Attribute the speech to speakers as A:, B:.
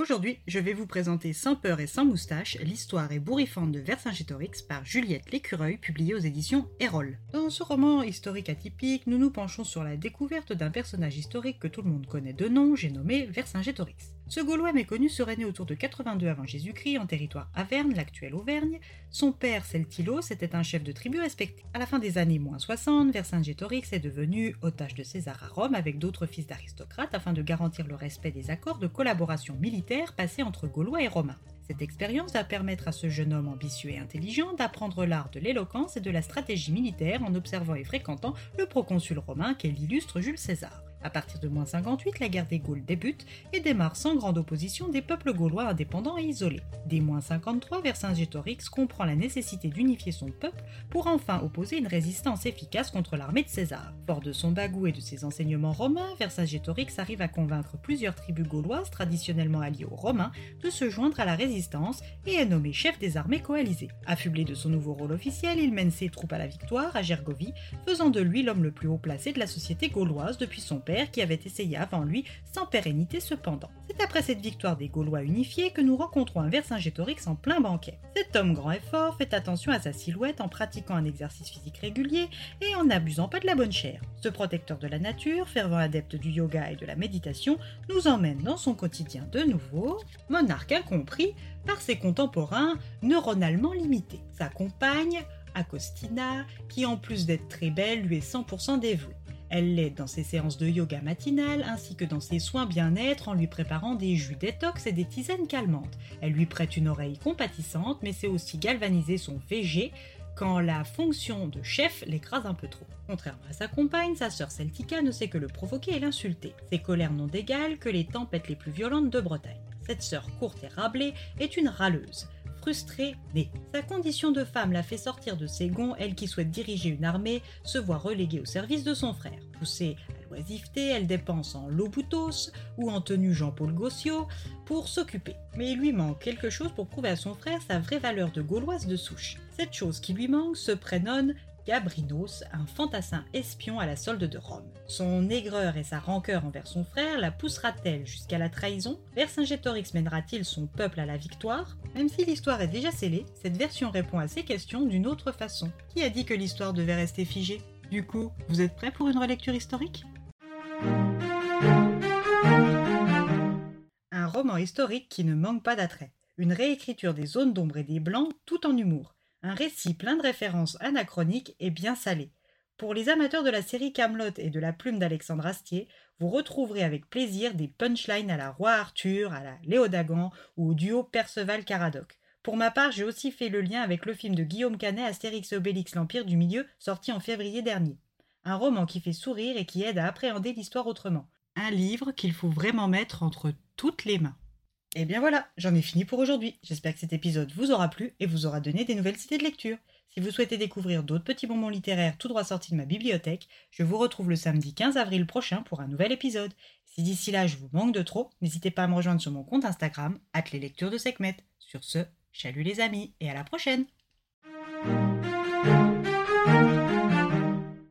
A: Aujourd'hui, je vais vous présenter Sans peur et sans moustache, l'histoire ébouriffante de Vercingétorix par Juliette Lécureuil, publiée aux éditions Erol. Dans ce roman historique atypique, nous nous penchons sur la découverte d'un personnage historique que tout le monde connaît de nom, j'ai nommé Vercingétorix. Ce Gaulois méconnu serait né autour de 82 avant Jésus-Christ en territoire Averne, l'actuelle Auvergne. Son père, Celtilos, était un chef de tribu respecté. À la fin des années moins 60, Vercingétorix est devenu otage de César à Rome avec d'autres fils d'aristocrates afin de garantir le respect des accords de collaboration militaire passés entre Gaulois et Romains. Cette expérience va permettre à ce jeune homme ambitieux et intelligent d'apprendre l'art de l'éloquence et de la stratégie militaire en observant et fréquentant le proconsul romain qu'est l'illustre Jules César. À partir de moins 58, la guerre des Gaules débute et démarre sans grande opposition des peuples gaulois indépendants et isolés. Dès moins 53, Vercingétorix comprend la nécessité d'unifier son peuple pour enfin opposer une résistance efficace contre l'armée de César. Fort de son bagou et de ses enseignements romains, Vercingétorix arrive à convaincre plusieurs tribus gauloises traditionnellement alliées aux Romains de se joindre à la résistance et est nommé chef des armées coalisées. Affublé de son nouveau rôle officiel, il mène ses troupes à la victoire à Gergovie, faisant de lui l'homme le plus haut placé de la société gauloise depuis son père qui avait essayé avant lui, sans pérennité cependant. C'est après cette victoire des Gaulois unifiés que nous rencontrons un Vercingétorix en plein banquet. Cet homme grand et fort fait attention à sa silhouette en pratiquant un exercice physique régulier et en n'abusant pas de la bonne chair. Ce protecteur de la nature, fervent adepte du yoga et de la méditation, nous emmène dans son quotidien de nouveau, monarque incompris par ses contemporains neuronalement limités. Sa compagne, Acostina, qui en plus d'être très belle, lui est 100% dévouée. Elle l'aide dans ses séances de yoga matinales ainsi que dans ses soins bien-être en lui préparant des jus détox et des tisanes calmantes. Elle lui prête une oreille compatissante mais sait aussi galvaniser son VG quand la fonction de chef l'écrase un peu trop. Contrairement à sa compagne, sa sœur Celtica ne sait que le provoquer et l'insulter. Ses colères n'ont d'égal que les tempêtes les plus violentes de Bretagne. Cette sœur courte et rablée est une râleuse frustrée née. Sa condition de femme la fait sortir de ses gonds, elle qui souhaite diriger une armée, se voit reléguée au service de son frère. Poussée à l'oisiveté, elle dépense en loboutos ou en tenue Jean-Paul Gossiot pour s'occuper. Mais il lui manque quelque chose pour prouver à son frère sa vraie valeur de gauloise de souche. Cette chose qui lui manque se prénomme Gabrinos, un fantassin espion à la solde de Rome. Son aigreur et sa rancœur envers son frère la poussera-t-elle jusqu'à la trahison? Vercingétorix mènera-t-il son peuple à la victoire? Même si l'histoire est déjà scellée, cette version répond à ces questions d'une autre façon. Qui a dit que l'histoire devait rester figée? Du coup, vous êtes prêts pour une relecture historique? Un roman historique qui ne manque pas d'attrait. Une réécriture des zones d'ombre et des blancs tout en humour un récit plein de références anachroniques et bien salé. Pour les amateurs de la série Camelot et de la plume d'Alexandre Astier, vous retrouverez avec plaisir des punchlines à la Roi Arthur, à la Léodagan ou au duo Perceval-Caradoc. Pour ma part, j'ai aussi fait le lien avec le film de Guillaume Canet Astérix et Obélix l'Empire du Milieu, sorti en février dernier. Un roman qui fait sourire et qui aide à appréhender l'histoire autrement. Un livre qu'il faut vraiment mettre entre toutes les mains. Et eh bien voilà, j'en ai fini pour aujourd'hui. J'espère que cet épisode vous aura plu et vous aura donné des nouvelles idées de lecture. Si vous souhaitez découvrir d'autres petits bonbons littéraires tout droit sortis de ma bibliothèque, je vous retrouve le samedi 15 avril prochain pour un nouvel épisode. Si d'ici là je vous manque de trop, n'hésitez pas à me rejoindre sur mon compte Instagram, les lectures de Sekhmet. Sur ce, chalut les amis et à la prochaine!